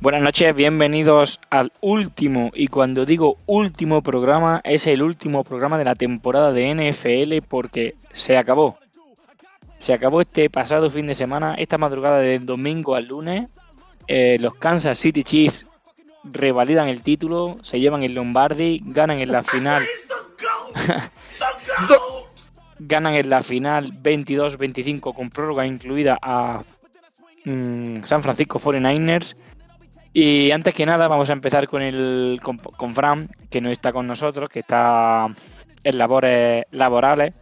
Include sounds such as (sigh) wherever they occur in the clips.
Buenas noches, bienvenidos al último, y cuando digo último programa, es el último programa de la temporada de NFL porque se acabó. Se acabó este pasado fin de semana, esta madrugada del domingo al lunes. eh, los Kansas City Chiefs revalidan el título, se llevan el Lombardi, ganan en la final. (laughs) ganan en la final 22-25 con prórroga incluida a mm, San Francisco 49ers. Y antes que nada, vamos a empezar con el con, con Fran, que no está con nosotros, que está en labores laborales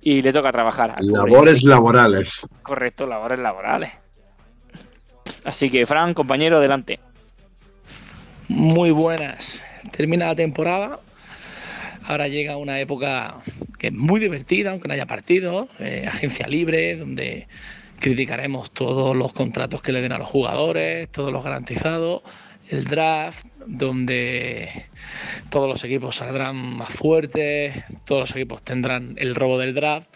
y le toca trabajar. Labores laborales. Correcto, labores laborales. Así que, Fran, compañero, adelante. Muy buenas. Termina la temporada. Ahora llega una época que es muy divertida, aunque no haya partidos. eh, agencia libre, donde criticaremos todos los contratos que le den a los jugadores, todos los garantizados. El draft, donde todos los equipos saldrán más fuertes, todos los equipos tendrán el robo del draft.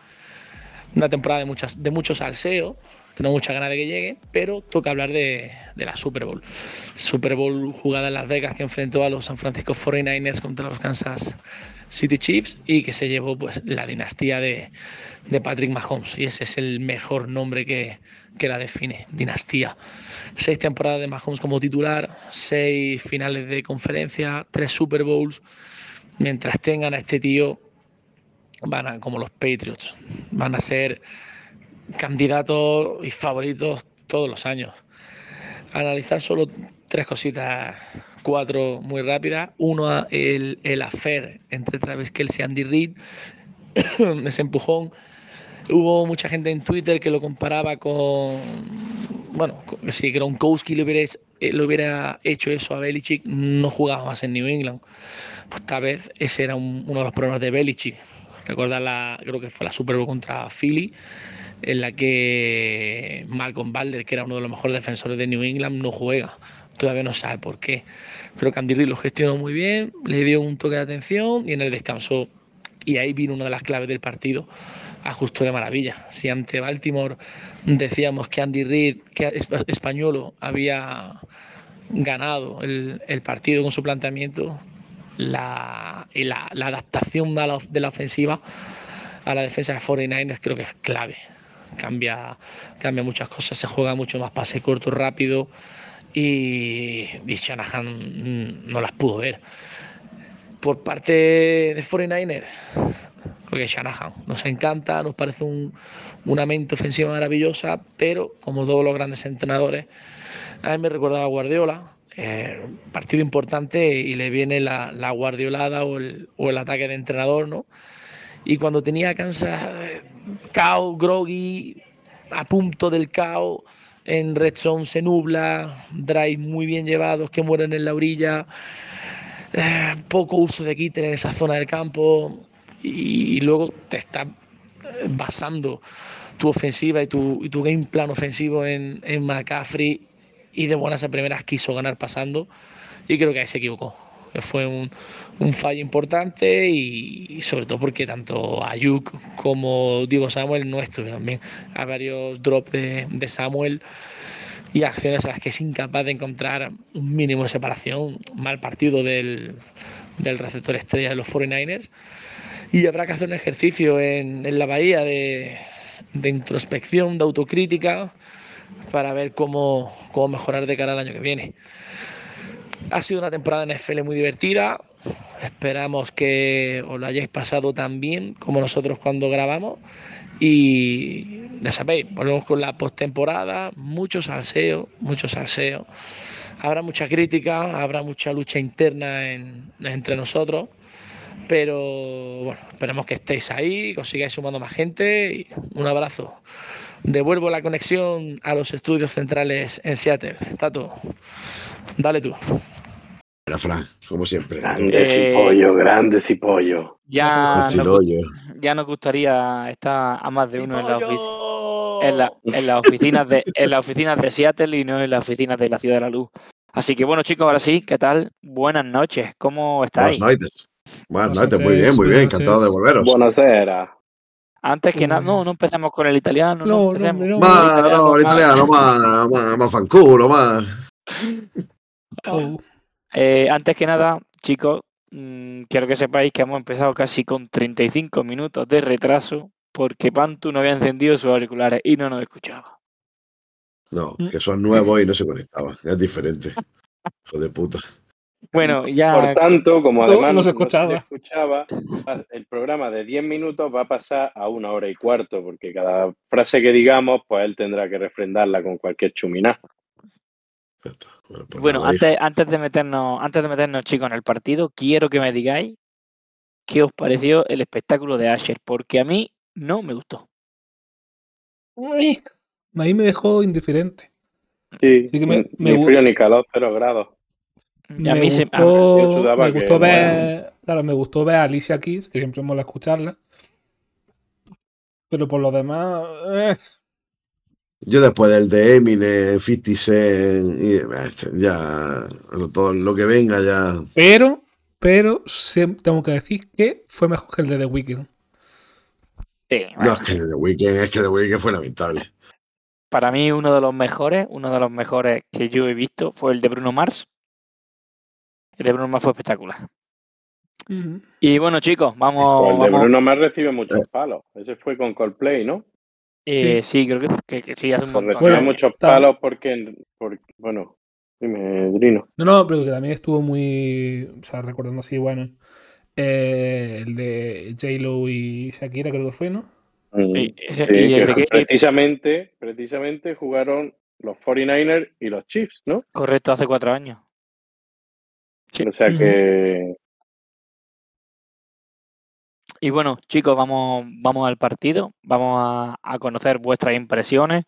Una temporada de, muchas, de mucho salseo. Tengo muchas ganas de que llegue, pero toca hablar de, de la Super Bowl. Super Bowl jugada en Las Vegas que enfrentó a los San Francisco 49ers contra los Kansas City Chiefs y que se llevó pues la dinastía de, de Patrick Mahomes. Y ese es el mejor nombre que, que la define, dinastía. Seis temporadas de Mahomes como titular, seis finales de conferencia, tres Super Bowls. Mientras tengan a este tío, van a, como los Patriots, van a ser candidatos y favoritos todos los años. Analizar solo tres cositas, cuatro muy rápidas. Uno, el, el affair entre Travis Kelsey y Andy Reid, (coughs) ese empujón. Hubo mucha gente en Twitter que lo comparaba con, bueno, si Gronkowski le hubiera, eh, le hubiera hecho eso a Belichick, no jugaba más en New England. Pues tal vez ese era un- uno de los problemas de Belichick. Recuerda la, creo que fue la Super Bowl contra Philly, en la que Malcolm Balder, que era uno de los mejores defensores de New England, no juega. Todavía no sabe por qué. Pero Reid lo gestionó muy bien, le dio un toque de atención y en el descanso, y ahí vino una de las claves del partido, ajustó de maravilla. Si ante Baltimore decíamos que Andy Reid, que Espa- Españolo había ganado el, el partido con su planteamiento, la, y la adaptación de la, de la ofensiva a la defensa de 49ers creo que es clave. Cambia, cambia muchas cosas, se juega mucho más pase corto, rápido y, y Shanahan mm, no las pudo ver. Por parte de 49ers, creo que Shanahan nos encanta, nos parece un, una mente ofensiva maravillosa, pero como todos los grandes entrenadores, a mí me recordaba a Guardiola, eh, partido importante y le viene la, la guardiolada o el, o el ataque de entrenador, ¿no? Y cuando tenía a Kansas cao, groggy, a punto del cao, en red zone se nubla, drive muy bien llevados que mueren en la orilla, eh, poco uso de Kitter en esa zona del campo y, luego te está basando tu ofensiva y tu, y tu game plan ofensivo en, en McCaffrey y de buenas a primeras quiso ganar pasando y creo que ahí se equivocó. Fue un, un fallo importante y, sobre todo porque tanto Ayuk como Divo Samuel no estuvieron bien. Hay varios drops de, de Samuel y acciones a las que es incapaz de encontrar un mínimo de separación. Mal partido del, del receptor estrella de los 49ers. Y habrá que hacer un ejercicio en, en la bahía de, de introspección, de autocrítica, para ver cómo, cómo mejorar de cara al año que viene. Ha sido una temporada en NFL muy divertida. Esperamos que os lo hayáis pasado tan bien como nosotros cuando grabamos. Y ya sabéis, volvemos con la postemporada, mucho salseo, mucho salseo. Habrá mucha crítica, habrá mucha lucha interna en- entre nosotros, pero bueno, esperemos que estéis ahí, que os sigáis sumando más gente y un abrazo. Devuelvo la conexión a los estudios centrales en Seattle. Tato, dale tú. Era Fran, como siempre. Grandes Eh, y pollo, grandes y pollo. Ya nos, ya nos gustaría estar a más de uno en la, ofici- en, la- en las oficinas de en las oficinas de Seattle y no en las oficinas de la Ciudad de la Luz. Así que bueno chicos, ahora sí, ¿qué tal? Buenas noches, ¿cómo Buenas estáis? noches. Buenas Buenas noches, muy bien, noches, muy bien. buenas Encantado de noches. volveros. Buonasera. Antes que nada, no, no empecemos con el italiano, no, No, no, empecemos. no. Más, no, el italiano, más, más, más fanculo, más. Oh, Eh, antes que nada, chicos, mm, quiero que sepáis que hemos empezado casi con 35 minutos de retraso porque Pantu no había encendido sus auriculares y no nos escuchaba. No, Mm. que son nuevos y no se conectaban. Es diferente. (laughs) Hijo de puta. Bueno, ya Por tanto, como además no se se escuchaba. el programa de 10 minutos va a pasar a una hora y cuarto, porque cada frase que digamos, pues él tendrá que refrendarla con cualquier chuminá. Bueno, pues Bueno, antes, antes de meternos, antes de meternos, chicos, en el partido, quiero que me digáis qué os pareció el espectáculo de Asher, porque a mí no me gustó. uy, ahí me dejó indiferente. Sí, Sí que me- ni me gu- frío ni calor, cero grados. Y a me gustó, me gustó ver, claro, me gustó ver a Alicia Keys, que siempre mola escucharla. Pero por lo demás, eh, Yo después del de Eminem, 50 Cent, y, este, ya todo lo que venga ya. pero, pero tengo que decir que fue mejor que el de The Weeknd. sí, No, es que The Weeknd, es que The Weeknd fue lamentable. para mí uno de los mejores, uno de los mejores que yo he visto fue el de Bruno Mars. El de Bruno Mars fue espectacular. Y bueno, chicos, vamos. Pues el de vamos- Bruno Mars recibe muchos palos. Ese fue con Coldplay, ¿no? eh, sí, creo que, que- que sí, hace un montón. recibe Bueno, muchos está- palos porque, porque, bueno, dime, Drino. No, no, pero que también estuvo muy. O sea, recordando así, bueno. eh, el de J-Lo y Shakira, creo que fue, ¿no? Mm. Y, Sí, y el que- precisamente, precisamente jugaron los 49ers y los Chiefs, ¿no? correcto, hace cuatro años. Sí. O sea que Y bueno, chicos, vamos, vamos al partido, vamos a, a conocer vuestras impresiones.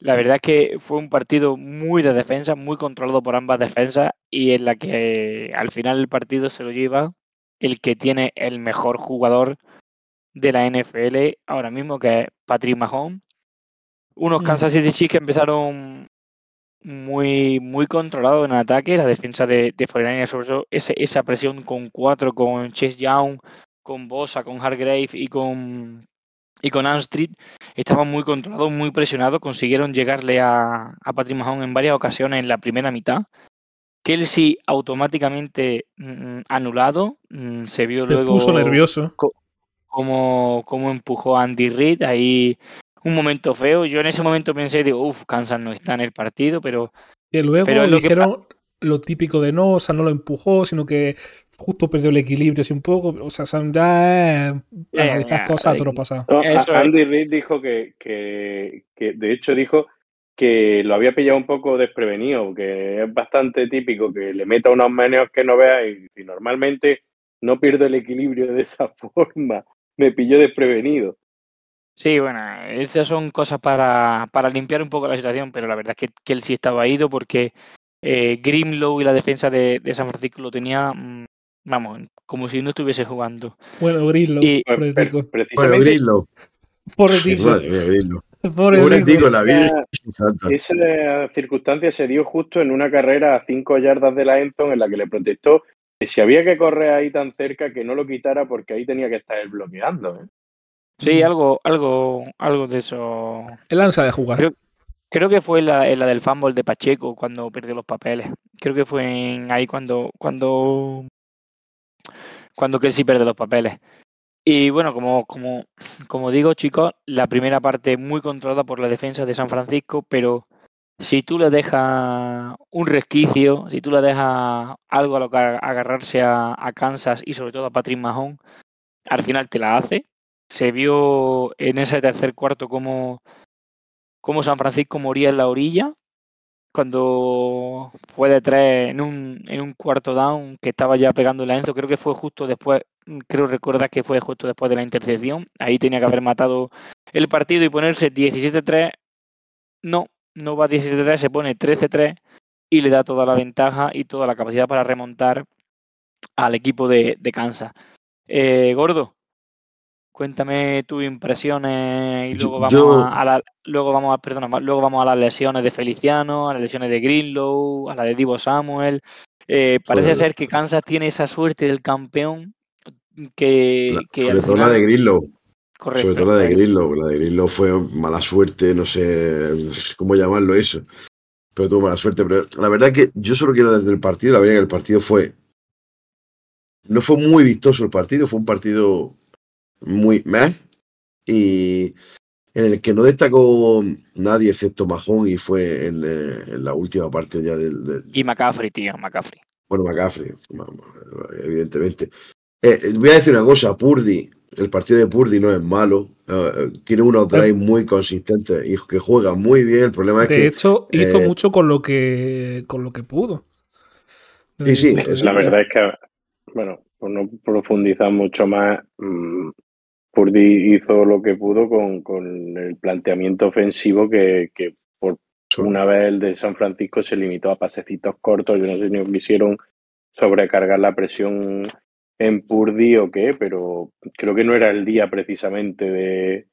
La verdad es que fue un partido muy de defensa, muy controlado por ambas defensas y en la que al final el partido se lo lleva el que tiene el mejor jugador de la NFL ahora mismo, que es Patrick Mahomes. Unos Mm. Kansas City Chiefs que empezaron muy, muy controlados en ataque, la defensa de, de 49ers, sobre todo ese- esa presión con cuatro, con Chase Young, con Bosa, con Hargrave y con y con Armstead estaban muy controlados, muy presionados, consiguieron llegarle a, a Patrick Mahomes en varias ocasiones en la primera mitad. Kelsey automáticamente mm, anulado, mm, se vio Se luego puso nervioso. cómo, cómo empujó a Andy Reid ahí un momento feo. Yo en ese momento pensé, digo, uff, Kansas no está en el partido, pero Y luego Pero lo que dijeron lo típico de no, o sea, no lo empujó, sino que justo perdió el equilibrio así un poco. O sea, son ya eh, analizar cosas a eh, todo lo pasado. no, a- Eso es. Andy Reid dijo que, que, que, de hecho, dijo que lo había pillado un poco desprevenido, que es bastante típico que le meta unos meneos que no vea y, y normalmente no pierdo el equilibrio de esa (laughs) forma. Me pilló desprevenido. Sí, bueno, esas son cosas para, para limpiar un poco la situación, pero la verdad es que Kelsey estaba ido porque eh, Grimlow y la defensa de, de San Francisco lo tenía, mm, vamos, como si no estuviese jugando. Bueno, Pues, (laughs) pobre pre- tico. Bueno, Grillo. Pobre tico. Pobre tico. la Virgen esa- esa circunstancia se dio justo en una carrera a cinco yardas de la Enton en la que le protestó que si había que correr ahí tan cerca que no lo quitara porque ahí tenía que estar él bloqueando. ¿eh? Sí, algo, algo, algo de eso. El ansia de jugar. Creo- Creo que fue la, en la del fumble de Pacheco cuando perdió los papeles. Creo que fue en ahí cuando, cuando, cuando Kelsey pierde los papeles. Y bueno, como, como, como digo, chicos, la primera parte muy controlada por la defensa de San Francisco, pero si tú le dejas un resquicio, si tú le dejas algo a lo que agarrarse a, a Kansas y sobre todo a Patrick Mahomes, al final te la hace. Se vio en ese tercer cuarto como San Francisco moría en la orilla cuando fue de tres en un, en un cuarto down que estaba ya pegando el Enzo, creo que fue justo después, creo recordar que fue justo después de la intercepción, ahí tenía que haber matado el partido y ponerse 17-3, no, no va 17-3, se pone 13-3 y le da toda la ventaja y toda la capacidad para remontar al equipo de, de Kansas. Eh, Gordo, cuéntame tus impresiones y luego vamos Yo- a, la, luego vamos a, perdona, luego vamos a las lesiones de Feliciano, a las lesiones de Greenlow, a la de Divo Samuel. Eh, parece Joder. ser que Kansas tiene esa suerte del campeón que, La- que sobre todo la de Grillo. correcto, Sobre todo la de Grillo. La de Grillo fue mala suerte, no sé cómo llamarlo eso. Pero tuvo mala suerte. Pero la verdad que yo solo quiero desde el partido, la verdad que el partido fue. No fue muy vistoso el partido, fue un partido muy meh. Y en el que no destacó nadie excepto Majón y fue en, eh, en la última parte ya del, del- y McCaffrey, tío, McCaffrey. bueno, McCaffrey, evidentemente. Eh, eh, voy a decir una cosa, Purdy, el partido de Purdy no es malo, eh, eh, tiene unos drives muy consistentes y que juega muy bien, el problema es De que... hecho, hizo eh, mucho con lo que con lo que pudo. Sí, sí, de La verdad es que, bueno, por no profundizar mucho más, mm, Purdy hizo lo que pudo con, con el planteamiento ofensivo que, que por una vez el de San Francisco se limitó a pasecitos cortos. Yo no sé si quisieron sobrecargar la presión en Purdy o qué, pero creo que no era el día precisamente de,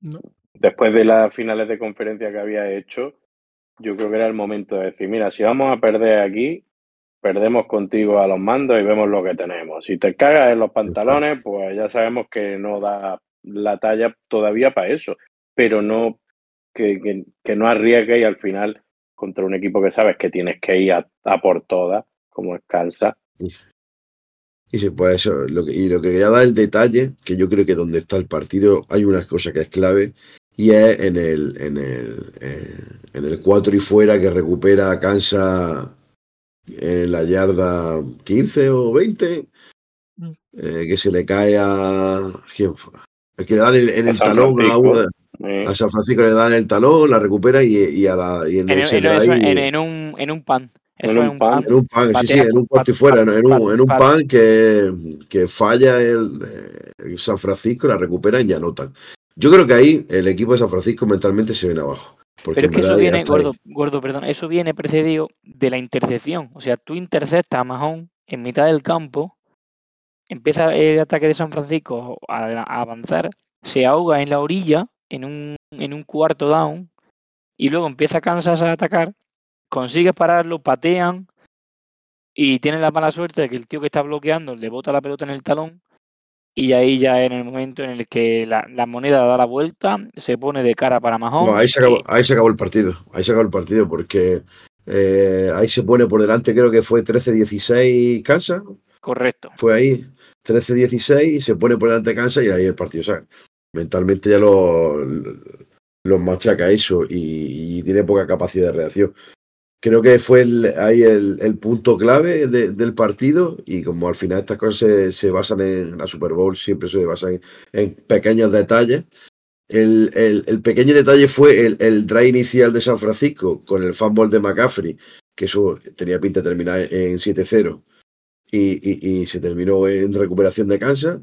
No. después de las finales de conferencia que había hecho, yo creo que era el momento de decir, mira, si vamos a perder aquí, perdemos contigo a los mandos y vemos lo que tenemos. Si te cagas en los pantalones, pues ya sabemos que no da la talla todavía para eso, pero no que, no arriesgues y al final contra un equipo que sabes que tienes que ir a, por todas, como es Kansas. Y se puede eso, lo que, y lo que quería dar el detalle, que yo creo que donde está el partido hay una cosa que es clave, y es en el, en el, eh, en el 4 y fuera que recupera Kansas en la yarda 15 o 20, Mm. eh, que se le cae a... ¿quién fue? El que le dan el- en el San talón a, Francisco. una- Eh, a San Francisco le dan el talón, la recupera y, y, a la, y en, En, en- eso- un, en un pan. Eso En es un un pan. pan. en un pan, sí, sí, Patea- en un cuarto y pat- fuera, en un, en un pan que, que falla el, eh, San Francisco, la recuperan y anotan. Yo creo que ahí el equipo de San Francisco mentalmente se viene abajo. Porque Pero es que eso viene, gordo, gordo, perdón, eso viene precedido de la intercepción. O sea, tú interceptas a Mahón en mitad del campo, empieza el ataque de San Francisco a, a avanzar, se ahoga en la orilla, en un, en un cuarto down, y luego empieza Kansas a atacar, consigues pararlo, patean, y tienen la mala suerte de que el tío que está bloqueando le bota la pelota en el talón, y ahí ya en el momento en el que la, la moneda da la vuelta, se pone de cara para Mahón. No, ahí, se y- acabó, ahí se acabó el partido. Ahí se acabó el partido porque eh, ahí se pone por delante, creo que fue 13-16 Kansas. Correcto. Fue ahí 13-16 y se pone por delante Kansas y ahí el partido. O sea, mentalmente ya lo, los machaca eso y, y tiene poca capacidad de reacción. Creo que fue el- ahí el, el punto clave de- del partido y como al final estas cosas se, se basan en la Super Bowl, siempre se basan en, en pequeños detalles. El, el- el pequeño detalle fue el, el drive inicial de San Francisco con el fumble de McCaffrey, que eso tenía pinta de terminar en 7-0 y, y- y se terminó en recuperación de Kansas.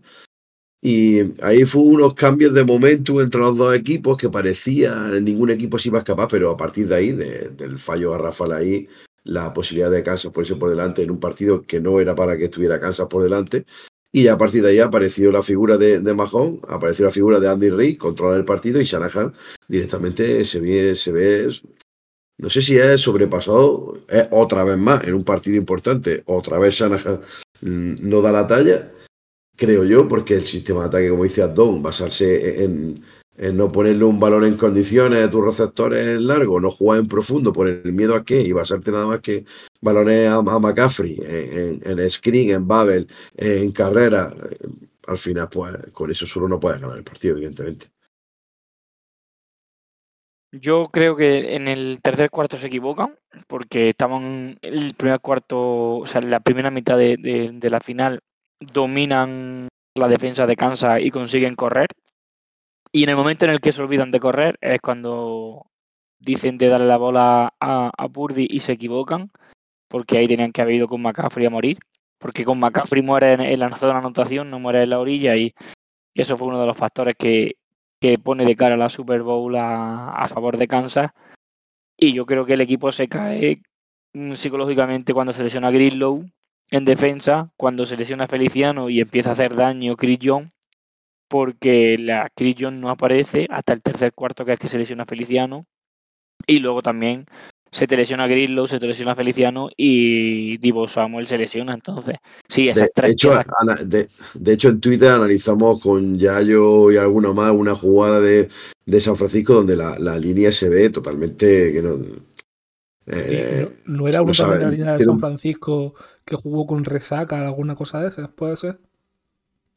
Y ahí fue unos cambios de momentum entre los dos equipos que parecía ningún equipo se iba a escapar, pero a partir de ahí, de- del fallo garrafal ahí, la posibilidad de Kansas ponerse por delante en un partido que no era para que estuviera Kansas por delante. Y a partir de ahí apareció la figura de, de Mahon, apareció la figura de Andy Reid, controlar el partido y Shanahan directamente se ve, se ve, no sé si es sobrepasado, es otra vez más en un partido importante, otra vez Shanahan mm, no da la talla, creo yo, porque el sistema de ataque, como dice Adon, basarse en, en no ponerle un balón en condiciones a tus receptores largos, no jugar en profundo por el miedo a qué y basarte nada más que balones a, McCaffrey, en, en, en screen, en Babel, en carrera. eh, Al final, pues con eso solo no puedes ganar el partido, evidentemente. Yo creo que en el tercer cuarto se equivocan, porque estaban el primer cuarto, o sea, la primera mitad de la final dominan la defensa de Kansas y consiguen correr. Y en el momento en el que se olvidan de correr es cuando dicen de darle la bola a, a Purdy y se equivocan, porque ahí tenían que haber ido con McCaffrey a morir, porque con McCaffrey muere en, la zona de anotación, no muere en la orilla y eso fue uno de los factores que, que pone de cara a la Super Bowl a, a favor de Kansas. Y yo creo que el equipo se cae mm, psicológicamente cuando se lesiona Grislow en defensa, cuando se lesiona Feliciano y empieza a hacer daño Chris porque la Chris no aparece hasta el tercer cuarto que es que se lesiona Feliciano. Y luego también se te lesiona Grislow, se te lesiona Feliciano y Divo Samuel se lesiona. Entonces, sí, esas De, tres hecho, ana- de, de hecho, en Twitter analizamos con Yayo y alguno más una jugada de, de San Francisco donde la, la línea se ve totalmente que no. Eh, ¿No, no era uno no de la línea de tiene San Francisco que jugó con resaca, alguna cosa de esas? ¿Puede ser?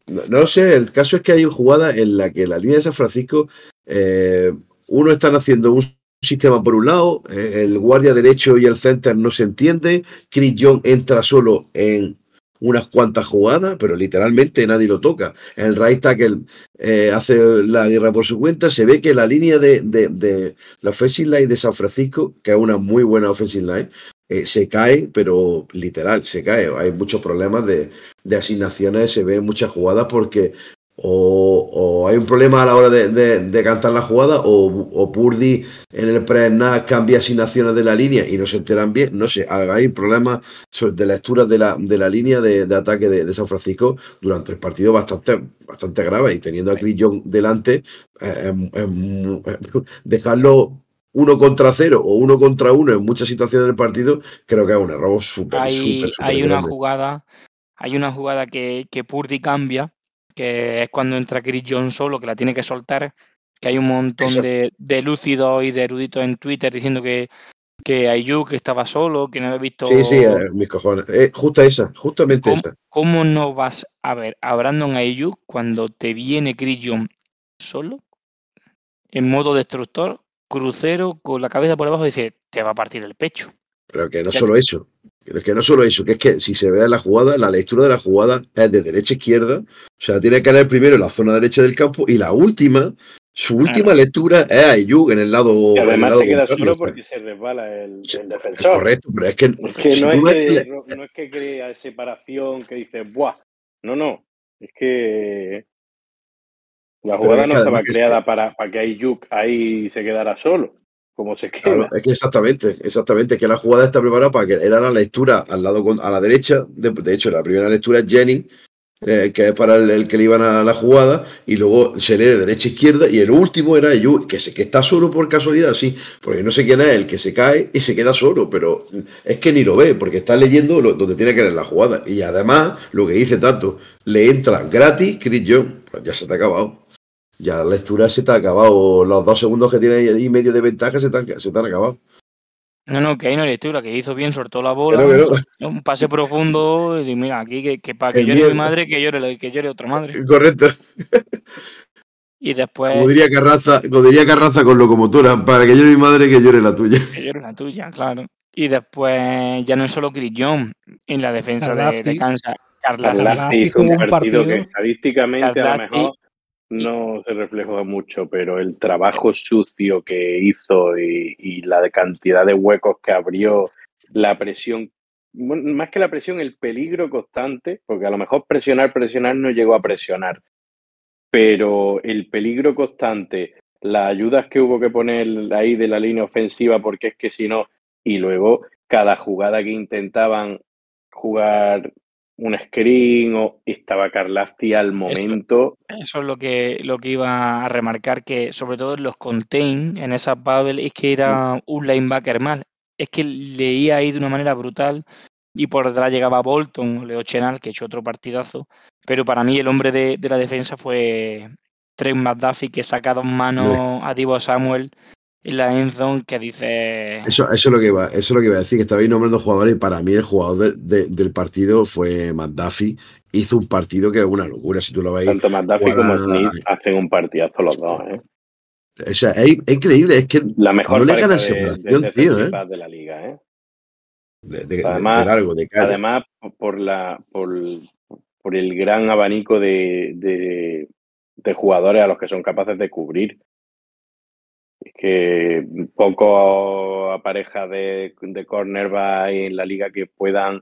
No, no sé, el caso es que hay jugadas en la que la línea de San Francisco, eh, uno están haciendo un sistema por un lado, eh, el guardia derecho y el center no se entiende, Chris Young entra solo en unas cuantas jugadas, pero literalmente nadie lo toca. El right tackle eh, hace la guerra por su cuenta, se ve que la línea de, de- la offensive line de San Francisco, que es una muy buena offensive line, eh, se cae, pero literal, se cae. Hay muchos problemas de, de asignaciones, se ve en muchas jugadas porque o, o hay un problema a la hora de, de- de cantar la jugada o, o Purdy en el pre cambia asignaciones de la línea y no se enteran bien. No sé, hay problemas de lectura de la, de la línea de, de ataque de, San Francisco durante el partido bastante, bastante grave y teniendo a Chris Young delante, eh, em- (laughs) dejarlo uno contra cero o uno contra uno en muchas situaciones del partido, creo que es un error súper, hay, súper, súper hay una jugada, hay una jugada que, que Purdy cambia, que es cuando entra Chris John solo, que la tiene que soltar, que hay un montón de, de lúcidos y de eruditos en Twitter diciendo que, que Ayuk estaba solo, que no había visto Sí, sí, eh, mis cojones. Eh, justa esa, justamente ¿Cómo? esa. cómo no vas a ver a Brandon Ayuk cuando te viene Chris John solo, en modo destructor, crucero, con la cabeza por debajo, y dice, te va a partir el pecho. Pero que no Ya- solo eso. Pero que no solo eso, que es que si se ve en la jugada, la lectura de la jugada es de derecha a izquierda. O sea, tiene que leer primero la zona derecha del campo y la última, su última lectura es a Ayuk en el lado. Y en el además lado se queda solo porque se resbala el, Sí, el es defensor. correcto, pero es que, Es que si no es que, le- no, no es que crea separación que dices, ¡buah! No, no. Es que la jugada es no estaba es creada para, para que Ayuk ahí se quedara solo, Claro, es que exactamente, exactamente, que la jugada está preparada para que era la lectura al lado con- a la derecha, de, hecho la primera lectura es Jenny, eh, que es para el, que le iban a la jugada, y luego se lee de derecha a izquierda, y el último era Ayu, que, se, que está solo por casualidad, sí, porque no sé quién es el que se cae y se queda solo, pero es que ni lo ve, porque está leyendo lo- donde tiene que leer la jugada, y además, lo que dice tanto, le entra gratis Chris John, pues ya se te ha acabado. Ya la lectura se te ha acabado. Los dos segundos que tiene ahí y medio de ventaja se te han, se te han acabado. No, no, que hay lectura, que hizo bien, soltó la bola, un pase profundo, y mira, aquí que, que para que El llore mi madre, que llore, la- que llore otra madre. Correcto. Y después, Como diría Carraza, como diría Carraza con locomotora, para que llore mi madre, que llore la tuya. que llore la tuya, claro. Y después, ya no es solo John en la defensa de, de. Kansas. Carla jugó un partido que estadísticamente a lo mejor no se reflejó mucho, pero el trabajo sucio que hizo y, y la cantidad de huecos que abrió, la presión, más que la presión, el peligro constante, porque a lo mejor presionar, presionar no llegó a presionar, pero el peligro constante, las ayudas que hubo que poner ahí de la línea ofensiva, porque es que si no, y luego cada jugada que intentaban jugar un screen o estaba Carlafti al momento. Eso es lo que, lo que iba a remarcar, que sobre todo en los contain, en esa bubble, es que era un linebacker mal. Es que leía ahí de una manera brutal y por detrás llegaba Bolton, Leo Chenal, que echó otro partidazo. Pero para mí el hombre de, de la defensa fue Trent McDuffie, que saca dos manos a Divo Samuel en la end zone, que dice... Eso, eso, es lo que iba, eso es lo que iba a decir, que estabais nombrando jugadores y para mí el jugador de- de- del partido fue McDuffie. Hizo un partido que es una locura, si tú lo veis. Tanto McDuffie como Smith hacen un partidazo los dos. ¿eh? O sea, es, es increíble, es que La mejor no le gana de, separación, de tío, ¿eh? de la liga. ¿eh? de, de- de- Además- de largo, de calle. Además, por, la, por, por el gran abanico de, de, de jugadores a los que son capaces de cubrir. Que poco pareja de, de cornerback en la liga que puedan,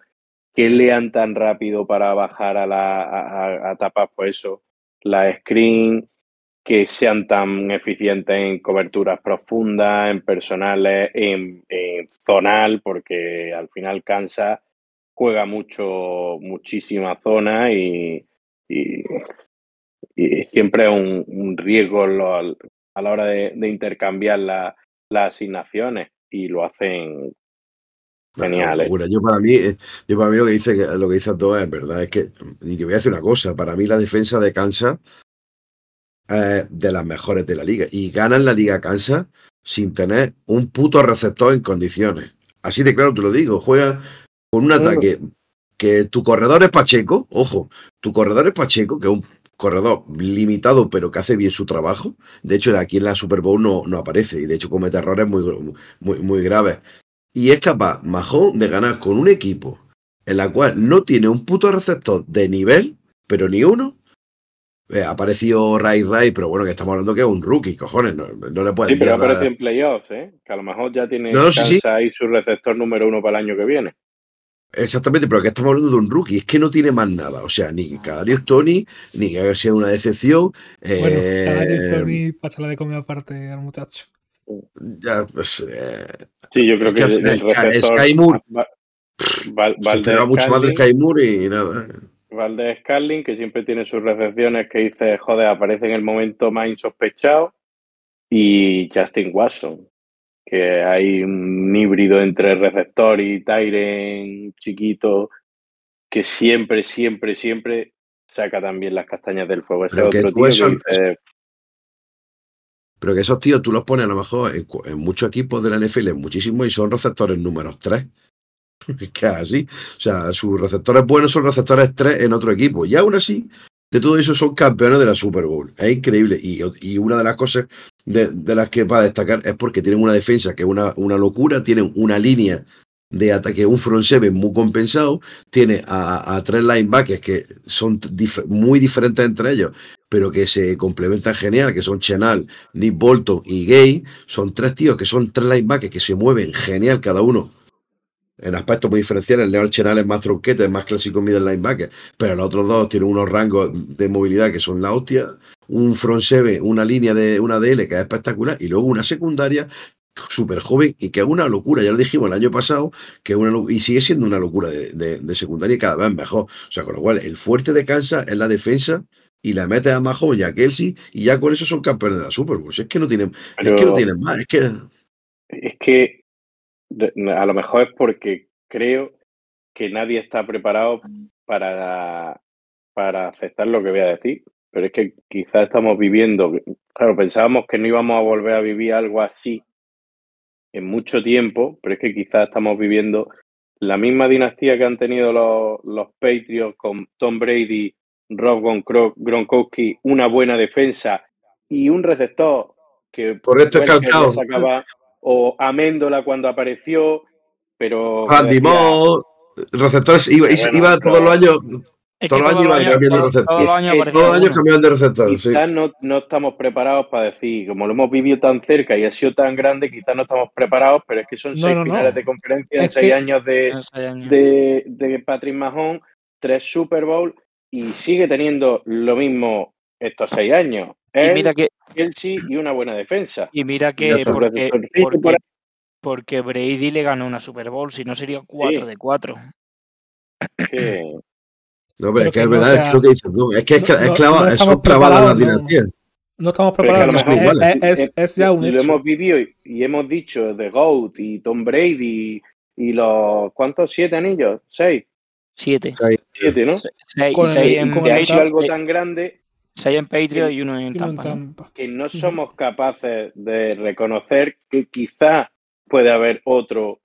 que lean tan rápido para bajar a, la, a, a tapas, pues eso, la screen, que sean tan eficientes en coberturas profundas, en personales, en, en zonal, porque al final Kansas juega mucho, muchísima zona y, y, siempre es un, un riesgo lo- a la hora de, de intercambiar la- las asignaciones y lo hacen geniales. Locura. Yo para mí, eh, yo para mí lo que dice lo que dice Antoine es verdad, es que, y te voy a decir una cosa, para mí la defensa de Kansas es de las mejores de la liga. Y ganan la liga Kansas sin tener un puto receptor en condiciones. Así de claro te lo digo, juega con un ataque que tu corredor es Pacheco, ojo, tu corredor es Pacheco, que es un corredor limitado pero que hace bien su trabajo. De hecho, aquí en la Super Bowl no, no aparece y de hecho comete errores muy, muy, muy graves. Y es capaz, Majón, de ganar con un equipo en la cual no tiene un puto receptor de nivel, pero ni uno. Eh, ha aparecido Ray Ray, pero bueno, que estamos hablando que es un rookie, cojones, no, no le Sí, puedes pero dar- aparece en playoffs, ¿eh? que a lo mejor ya tiene No, sí, sí. Ahí su receptor número uno para el año que viene. Exactamente, pero que estamos hablando de un rookie, es que no tiene más nada. O sea, ni Kadarius Tony, ni que sea una decepción. Bueno, eh, Kadarius Tony, pásala de comida aparte al muchacho. ya, pues, eh, Sí, yo creo Es que, que el, el receptor Sky Moore. Va- Valdez esperaba mucho más de Sky Moore y nada. Valdez Scarlin, que siempre tiene sus recepciones que dice, joder, aparece en el momento más insospechado, y Justin Watson, que hay un híbrido entre receptor y Tyren chiquito, que siempre, siempre, siempre saca también las castañas del fuego. Ese Pero que otro tú tío eso- que dice, Pero que esos tíos tú los pones a lo mejor en, en muchos equipos de la NFL, muchísimos, y son receptores números 3. (laughs) Es que así. O sea, sus receptores buenos son receptores 3 en otro equipo. Y aún así, de todo eso son campeones de la Super Bowl. Es increíble. Y, y una de las cosas de, las que va a destacar es porque tienen una defensa que es una, una locura, tienen una línea de ataque, un front seven muy compensado, tiene a, a tres linebackers que son muy diferentes entre ellos, pero que se complementan genial, que son Chenal, Nick Bolton y Gay. Son tres tíos que son tres linebackers que se mueven genial cada uno en aspectos muy diferenciales. Leon Chenal es más tronquete, es más clásico middle linebacker, pero los otros dos tienen unos rangos de movilidad que son la hostia. Un front seven, una línea de una DL que es espectacular, y luego una secundaria súper joven y que es una locura. Ya lo dijimos el año pasado, que una y sigue siendo una locura de, de- de secundaria y cada vez mejor. O sea, con lo cual, el fuerte de Kansas es la defensa. Y la mete a Mahon y a Kelsey, y ya con eso son campeones de la Super Bowl. Es que no tienen, es que no tienen más, es que Es que a lo mejor es porque creo que nadie está preparado para, para aceptar lo que voy a decir. Pero es que quizás estamos viviendo, claro, pensábamos que no íbamos a volver a vivir algo así en mucho tiempo, pero es que quizás estamos viviendo la misma dinastía que han tenido los, los Patriots con Tom Brady, Rob Gronkowski, una buena defensa y un receptor que Por esto es sacaba, o Améndola cuando apareció, pero que Andy decía, Moore, receptores, iba, Bueno, iba pero- todos los años, Es Todos los años iban cambiando de todos- receptor. todos los años años uno. cambiaban de receptor. Sí. quizás no, no estamos preparados para decir, como lo hemos vivido tan cerca y ha sido tan grande, quizás no estamos preparados, pero es que son No, seis no, no. finales de conferencia en Es seis que- años de, años. de, de Patrick Mahomes, tres Super Bowl y sigue teniendo lo mismo estos seis años. Y Él, mira que, Kelsey y una buena defensa. y mira que porque, Sí, porque, por porque Brady le ganó una Super Bowl, si no sería 4 de 4. que- No, pero, Pero es que que es verdad, o es sea, lo que dices tú. Es que es, no- es no- clava- no estamos son clavadas las preparados, no. dinastías. No estamos es que lo preparados. es, es- es- es ya un lo hecho. hemos vivido y, y hemos dicho de GOAT y Tom Brady y los ¿cuántos? ¿Siete anillos? ¿Seis? 7. Siete, ¿no? 6 Con en, con hecho Tampa- algo tan grande seis en Patriot y uno en Tampa. ¿no? Que no somos capaces de reconocer que quizá puede haber otro,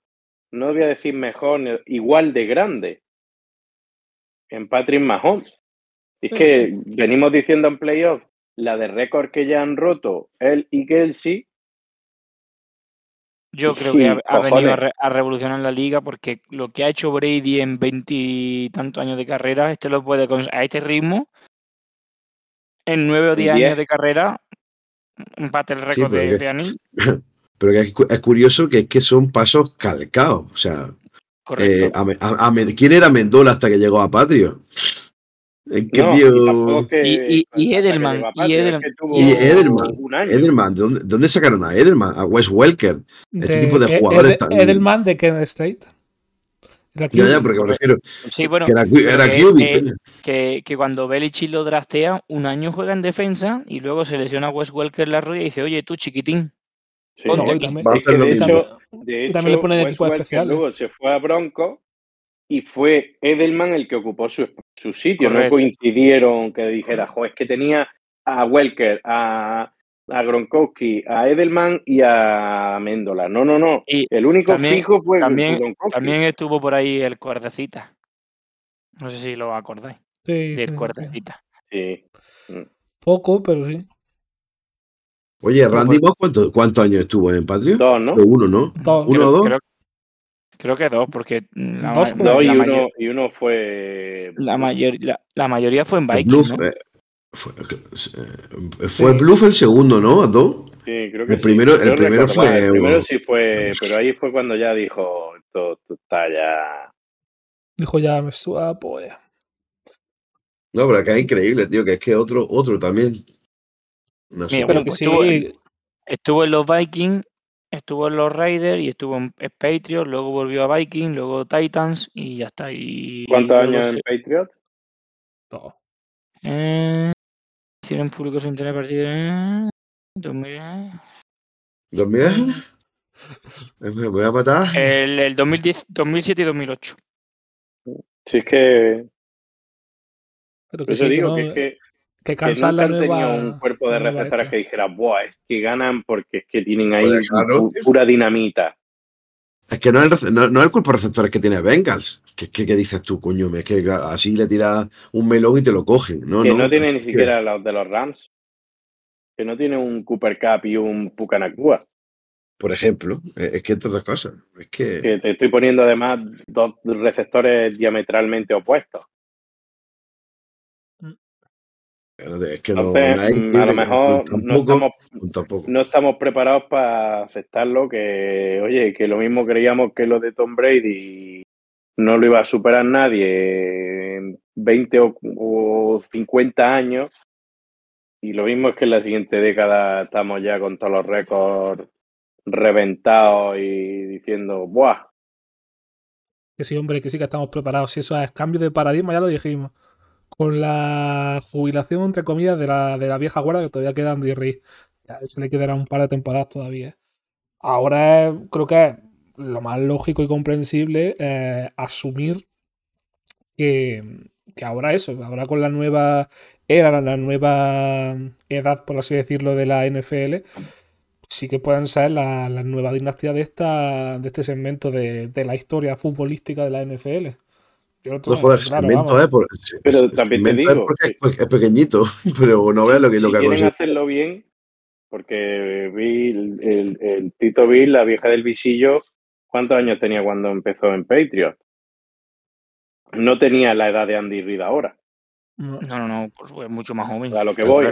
no voy a decir mejor, igual de grande en Patrick Mahomes. Es Sí. que venimos diciendo en playoff la de récord que ya han roto él y Kelsey. Yo creo Sí, que ha, ha venido a, cojones. re- a revolucionar la liga porque lo que ha hecho Brady en veintitantos años de carrera, este lo puede a este ritmo, en 9 o 10 Diez. años de carrera, empate el récord de, que- de Anil. (coughs) Pero que es, cu- es curioso que es que son pasos calcados. O sea, Correcto. eh, a Me- a- a Me- ¿quién era Mendola hasta que llegó a Patrio? Que, No, tío. y Edelman, y Edelman. que tuvo Y Edelman, un año. Edelman, ¿de dónde, dónde sacaron a Edelman? A Wes Welker. Este tipo de E- jugadores Ed- Edelman de Kent State. Era Ya, ya, porque me refiero Sí, bueno, que era, era que- QB, que- coño. que, que cuando Belichick lo draftea, un año juega en defensa y luego se lesiona a Wes Welker la rodilla y dice, oye, tú chiquitín, Sí. ponte No, también- Va a hacer lo de mismo. hecho, de Y también le ponen equipos Welker especiales. Luego se fue a Bronco y fue Edelman el que ocupó su, su sitio. No Correcto. coincidieron que dijera, jo, es que tenía a Welker, a, a Gronkowski, a Edelman y a Méndola. No, no, no. Y El único también- fijo fue también- Gronkowski. también estuvo por ahí el cuerdecita. No sé si lo acordáis, Sí, sí, del sí. cuerdecita. Sí. Poco, pero sí. Oye, Randy Moss, ¿cuánto- ¿cuántos años estuvo en Patrio? Dos, ¿no? Fue uno, ¿no? Dos. ¿Uno o dos? Creo, creo que dos, porque la, Dos, ma- No, y la uno, mayor- y uno fue. la mayor- la- la mayoría fue en El Vikings, ¿no? eh, fue, eh, fue Sí. Bluff el segundo, ¿no? ¿A dos? Sí, creo que El sí. primero- el primero fue- El primero sí fue, pero ahí fue cuando ya dijo, esto, está ya. Dijo ya, me suda la polla. No, pero acá es increíble, tío, que es que otro, otro también. No sé. Mira, Pero que sí. estuvo en- Estuvo en los Vikings, estuvo en los Raiders y estuvo en en Patriots, luego volvió a Vikings, luego Titans y ya está. Y ¿Cuántos años se- en Patriot? Dos. Eh, hicieron público sin tener partido. eh, 2000, ¿Dos mil? (laughs) Me voy a matar. El, el 2010, 2007 y 2008. Si es que, Pero que eso sí, que, digo no- que es que, que que nunca la nueva. tenido un cuerpo de receptores esta. que dijera, Buah, es que ganan porque es que tienen ahí claro, pura dinamita. Es que no es, el, no, no es el cuerpo de receptores que tiene Bengals. ¿Qué, qué, qué dices tú, coño? Es que así le tiras un melón y te lo cogen. No, que no, no, tiene ni siquiera los de los Rams. Que no tiene un Cooper Cup y un Pucanacua. Por ejemplo, es es que entre otras cosas. Es que. Que te estoy poniendo además dos receptores diametralmente opuestos. Es que no. Entonces, no mm, a lo mejor tampoco, no estamos tampoco. no estamos preparados para aceptarlo que, oye, que lo mismo creíamos que lo de Tom Brady no lo iba a superar nadie en 20 o, o 50 años. Y lo mismo es que en la siguiente década estamos ya con todos los récords reventados y diciendo, ¡buah! Que sí, hombre, que sí que estamos preparados. Si eso es cambio de paradigma, ya lo dijimos. Con la jubilación, entre comillas, de la, de la vieja guarda que todavía queda Andy Reid. Ya, eso le quedará un par de temporadas todavía. Ahora es- creo que lo más lógico y comprensible eh, asumir que, que ahora eso, ahora con la nueva era, la nueva edad, por así decirlo, de la NFL, sí que pueden ser la, la nueva dinastía de esta de este segmento de, de la historia futbolística de la NFL. Yo lo tengo No joder, claro, segmento, vamos. eh, por- Pero también te es digo porque que- es, pequeñito, (laughs) pero no veas lo que, lo si que ha quieren hacerlo bien, porque vi el, el- el Tito Bill, la vieja del visillo, ¿cuántos años tenía cuando empezó en Patriot? No tenía la edad de Andy Reid ahora. No. No, no, pues es mucho más joven. A lo que voy,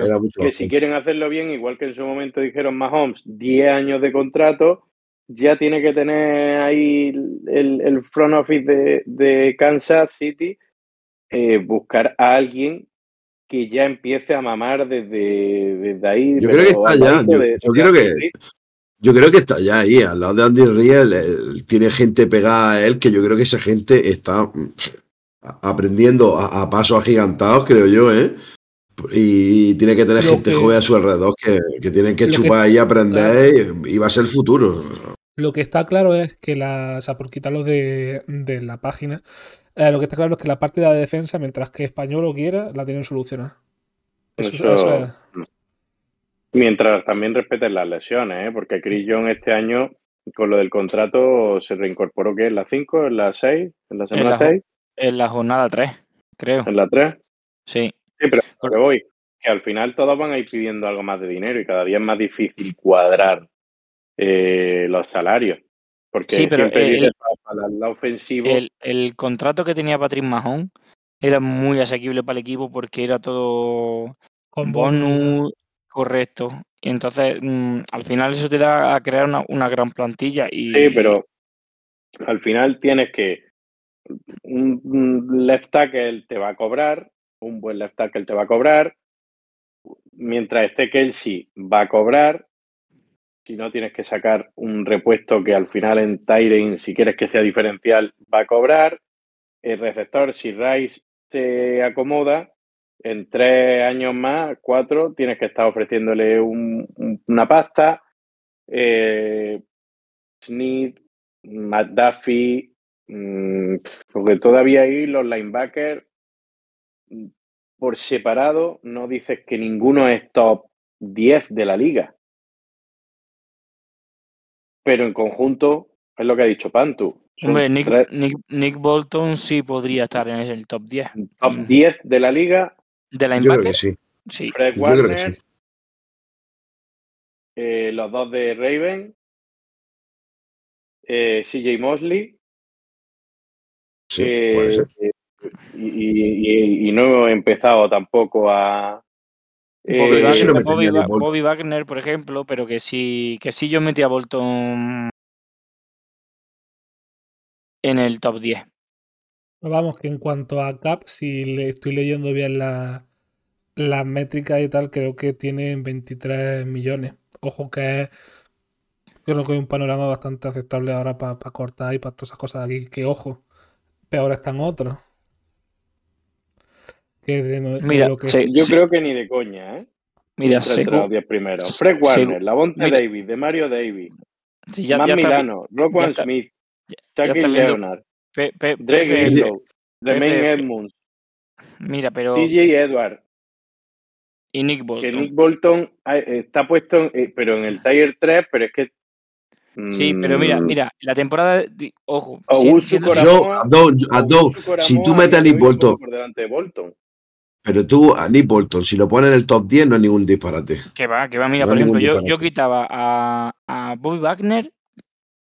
que si quieren hacerlo bien, igual que en su momento dijeron Mahomes, 10 años de contrato, ya tiene que tener ahí el, el front office de, de Kansas City, eh, buscar a alguien que ya empiece a mamar desde, desde ahí. Yo creo que está ya, yo- de- yo creo que-. Yo creo que está ya ahí, al lado de Andy Riel, tiene gente pegada a él, que yo creo que esa gente está mm, aprendiendo a, a pasos agigantados, creo yo, ¿eh? Y tiene que tener Lo gente que- joven a su alrededor que, que tienen que lo que- chupar y aprender y, y va a ser el futuro. Lo que está claro es que la, o sea, por quitarlo de, de la página, eh, lo que está claro es que la parte de la defensa, mientras que español lo quiera, la tienen solucionada. Eso, Eso- eso es. Mientras también respeten las lesiones, ¿eh? porque Chris Jones este año, con lo del contrato, se reincorporó que en la 5, en la 6, en la semana la- 6, En la jornada 3, creo. en la 3. Sí. Sí, pero que voy, que al final todos van a ir pidiendo algo más de dinero y cada día es más difícil cuadrar eh, los salarios. Porque Sí, pero siempre el- para, el lado ofensivo, El, el contrato que tenía Patrick Mahon era muy asequible para el equipo porque era todo Con bonus. Correcto. Y entonces, mm, al final eso te da a crear una, una gran plantilla. Y, Sí, pero al final tienes que un left tackle te va a cobrar, un buen left tackle te va a cobrar, mientras esté Kelsey va a cobrar, si no tienes que sacar un repuesto que al final en Tyrene, si quieres que sea diferencial, va a cobrar, el receptor, si Rice se acomoda, en tres años más, cuatro, tienes que estar ofreciéndole un- un- una pasta. Eh, Smith, McDuffie, mm, porque todavía ahí los linebackers mm, por separado no dices que ninguno es top 10 de la liga. Pero en conjunto es lo que ha dicho Pantu. Hombre, Nick, Nick, Nick Bolton sí podría estar en el top 10. top Mm. 10 de la liga, De la Yo creo que sí. sí. Fred Yo creo que Warner, sí. eh, los dos de Raven, eh, CJ Mosley, Sí, eh, puede ser. y, y- y- y no he empezado tampoco a... Bobby, eh, Wagner, metería Bobby. Bobby Wagner, por ejemplo, pero que sí, que sí yo metí a Bolton en el top 10. Vamos, que en cuanto a Cap, si le estoy leyendo bien la- las métricas y tal, creo que tiene 23 millones. Ojo que es, creo que hay un panorama bastante aceptable ahora para cortar y para todas esas cosas de aquí. Que ojo, peor están otros. Que de, de Mira, lo que se- Yo sí, creo que ni de coña, ¿eh? mira, Entre, los 10 primeros. Fred Warner, Lavonte. Davis, de Mario Davis, sí, ya, Matt ya está, Milano, Roquan está- Smith, viendo Leonard, P- P- Dre PFF, Greenlow, Tremaine PFF. Edmonds, mira, pero TJ Edwards, y Nick que Bolton. Nick Bolton ah, está puesto, en- eh, pero en el Tier 3, pero es que... Sí, pero mira, mm, mira, la temporada, ojo, si- Augusto siendo Coramoa- Yo, Abdón, Abdón, Augusto si tú metes a Nick Bolton, por delante de Bolton. pero tú a Nick Bolton, si lo pones en el top 10, no es ningún disparate. Que va, que va. Mira, No por ejemplo, yo, yo quitaba a, a Bobby Wagner,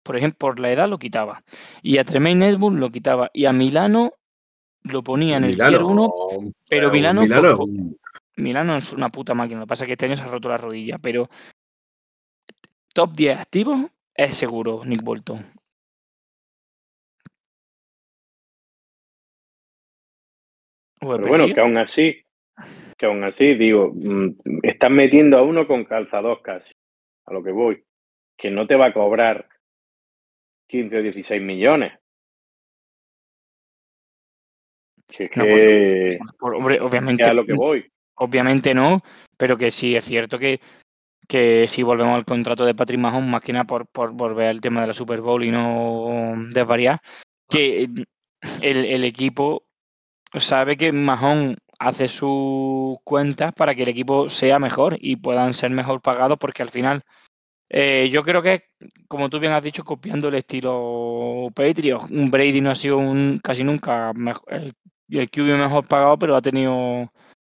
por ejemplo, por la edad lo quitaba. Y a Tremaine Edmonds lo quitaba. Y a Milano lo ponía en el tier 1. pero Milano, Milano, por- Milano es una puta máquina. Lo que pasa es que este año se ha roto la rodilla. Pero top 10 activos es seguro Nick Bolton. Pero bueno, que aún así, que aún así, digo, mm, están metiendo a uno con calzados casi, a lo que voy, que no te va a cobrar 15 o 16 millones. Que, No, que, Por- hombre, obviamente, que a lo que voy. obviamente no, pero que sí es cierto que, que si volvemos al contrato de Patrick Mahomes, más que nada por, por volver al tema de la Super Bowl y no desvariar, que el, el equipo sabe que Mahomes hace sus cuentas para que el equipo sea mejor y puedan ser mejor pagados, porque al final eh, yo creo que, como tú bien has dicho, copiando el estilo Patriots, un Brady no ha sido un, casi nunca mejo- el, el QB mejor pagado, pero ha tenido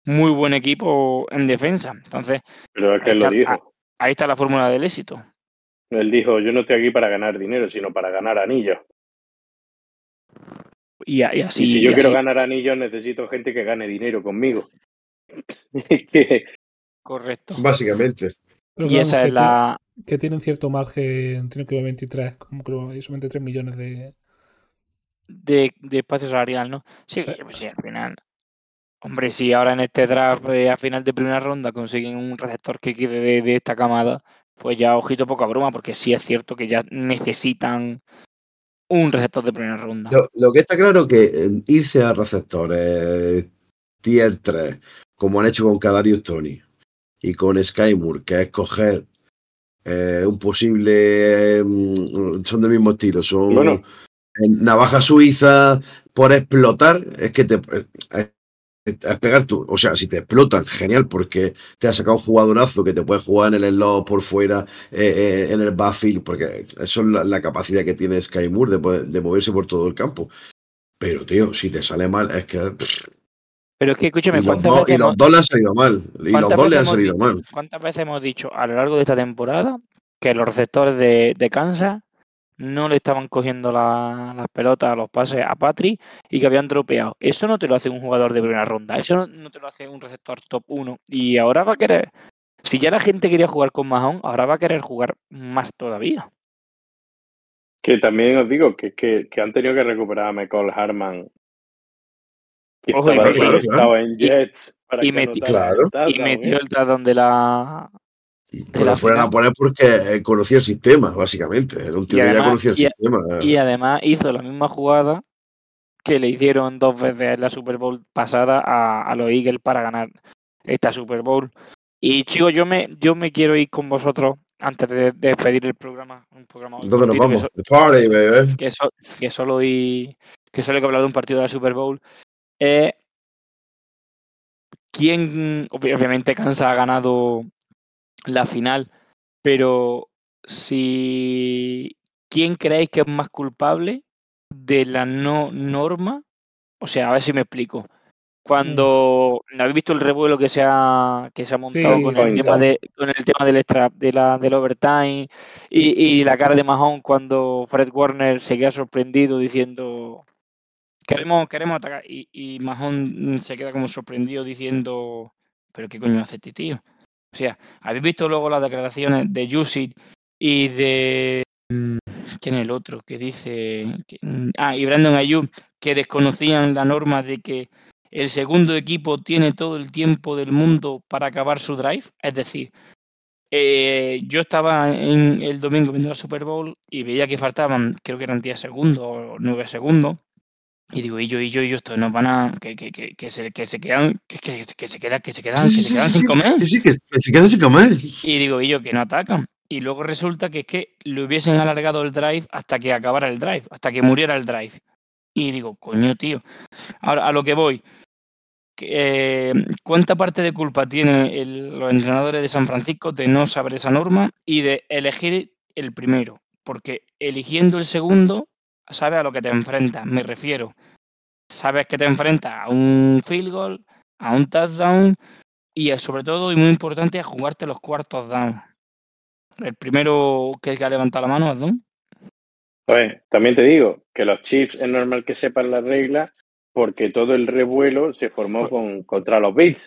muy buen equipo en defensa. Entonces, Pero es que Ahí él lo está- dijo. ahí está la fórmula del éxito. Él dijo, yo no estoy aquí para ganar dinero, sino para ganar anillos. Y, así. y si yo y quiero así, ganar anillos, necesito gente que gane dinero conmigo. (laughs) Correcto. Básicamente. Pero Y vamos, esa es la. Que tiene un cierto margen, tiene que ver 23, como creo, son 23 millones de... de, de espacio salarial, ¿no? Sí, Sí. pues sí, al final. Hombre, si ahora en este draft eh, a final de primera ronda consiguen un receptor que quede de, de esta camada, pues ya ojito poca broma, porque sí es cierto que ya necesitan un receptor de primera ronda. Lo, lo que está claro que eh, irse a receptores tier 3, como han hecho con Kadarius Tony y con Sky Moore, que es coger eh, un posible. eh, mm, son del mismo estilo, son Bueno. eh, navaja suiza por explotar, es que te. eh, es pegar tu, o sea, si te explotan, genial, porque te ha sacado un jugadorazo que te puede jugar en el slot por fuera, eh, eh, en el backfield, porque eso es la, la capacidad que tiene Sky Moore de, moverse por todo el campo. Pero, tío, si te sale mal, es que. pff, Pero es que escúchame, y, los ¿cuántas dos, veces, y los hemos, dos le han salido mal. Y los dos le han salido di- mal. cuántas veces hemos dicho a lo largo de esta temporada que los receptores de, de Kansas no le estaban cogiendo la- las pelotas, los pases a Patrick y que habían dropeado. Eso no te lo hace un jugador de primera ronda, eso no, no te lo hace un receptor top 1. Y ahora va a querer, si ya la gente quería jugar con Mahón, ahora va a querer jugar más todavía. Que también os digo que, que, que han tenido que recuperar a Michael Harman. Que Ojo, y estaba, me- claro, estaba en y- Jets para y que meti- anotara Claro. Y metió el touchdown de la, Pero la lo fueron a poner porque eh, conocía el sistema, básicamente. Era un tío Y que ya además- conocía el y- sistema. Y además hizo la misma jugada que le hicieron dos veces en la Super Bowl pasada a, a los Eagles para ganar esta Super Bowl. Y chicos, yo me, yo me quiero ir con vosotros antes de, de despedir el programa. Un programa ¿Dónde nos cortito, que vamos? so- The party, baby. que, so- que solo y que solo hay que hablar de un partido de la Super Bowl. Eh, ¿Quién, obvi- obviamente, Kansas ha ganado la final, pero si quién creéis que es más culpable de la no norma? O sea, a ver si me explico. Cuando habéis visto el revuelo que se ha que se ha montado Sí, con sí, el tema sí. de con el tema del extra de la del overtime y, y la cara de Mahón cuando Fred Warner se queda sorprendido diciendo queremos queremos atacar. Y, y Mahón mm, se queda como sorprendido diciendo pero qué coño hace este tío o sea habéis visto luego las declaraciones de Yusit y de mm, quién es el otro que dice mm, ah y Brandon Ayuk que desconocían la norma de que el segundo equipo tiene todo el tiempo del mundo para acabar su drive es decir eh, yo estaba en el domingo viendo la Super Bowl y veía que faltaban, creo que eran 10 segundos o 9 segundos. Y digo, y yo, y yo, y yo, esto nos van a. que, que, que, que se, que se quedan, que, que, que se quedan, que se quedan, que Sí, se quedan sí, sin comer. sí, sí, que, se queda sin comer. Y digo, y yo, que no atacan. Y luego resulta que es que le hubiesen alargado el drive hasta que acabara el drive, hasta que muriera el drive. Y digo, coño, tío. Ahora, a lo que voy. eh, ¿Cuánta parte de culpa tienen los entrenadores de San Francisco de no saber esa norma y de elegir el primero? Porque eligiendo el segundo, sabes a lo que te enfrentas, me refiero. Sabes que te enfrentas a un field goal, a un touchdown y eh, sobre todo, y muy importante, a jugarte los cuartos down. El primero que ha levantado la mano, Adón. Pues, también te digo que los Chiefs es normal que sepan las reglas porque todo el revuelo se formó con, contra los Bills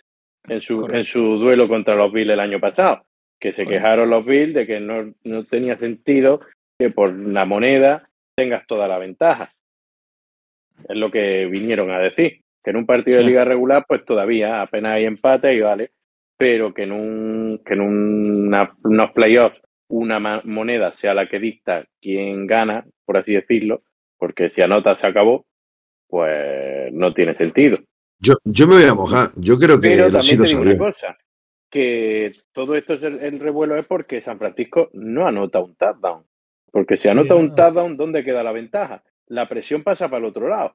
en su, en su duelo contra los Bills el año pasado. Que se Correcto. quejaron los Bills de que no, no tenía sentido que por la moneda tengas toda la ventaja. Es lo que vinieron a decir. Que en un partido de liga regular, pues todavía apenas hay empate y vale. Pero que en, un, que en una- unos playoffs una moneda sea la que dicta quién gana, por así decirlo, porque si anota se acabó, pues no tiene sentido. Yo, yo me voy a mojar. Yo creo que Pero también lo te digo una cosa, que todo esto es el, el revuelo es porque San Francisco no anota un touchdown. Porque si anota un touchdown, ¿dónde queda la ventaja? La presión pasa para el otro lado.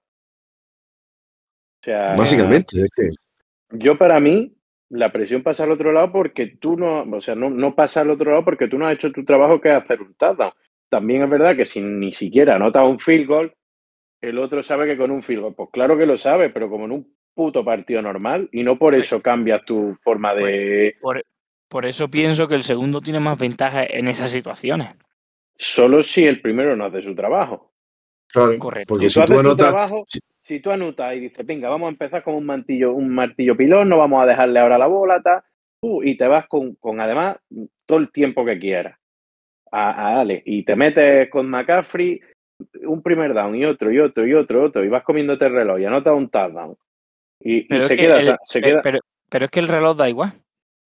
O sea, Básicamente, es que yo para mí, la presión pasa al otro lado porque tú no, o sea, no, no pasa al otro lado porque tú no has hecho tu trabajo que es hacer un touchdown. También es verdad que si ni siquiera anotas un field goal, el otro sabe que con un field goal, pues claro que lo sabe, pero como en un puto partido normal y no por eso cambias tu forma de... Por, por eso pienso que el segundo tiene más ventaja en esas situaciones. Solo si el primero no hace su trabajo. claro, Correcto. porque Si si tú tú haces tu anotas, trabajo, si- si tú anotas y dices, venga, vamos a empezar con un martillo, un martillo pilón, no vamos a dejarle ahora la bola, ta, uh, y te vas con, con además todo el tiempo que quieras. A, a dale, y te metes con McCaffrey un primer down y otro y otro y otro, otro, y vas comiéndote el reloj y anotas un touchdown. Y, y Pero, se es que queda, el- se pero- queda, pero- pero es que el reloj da igual.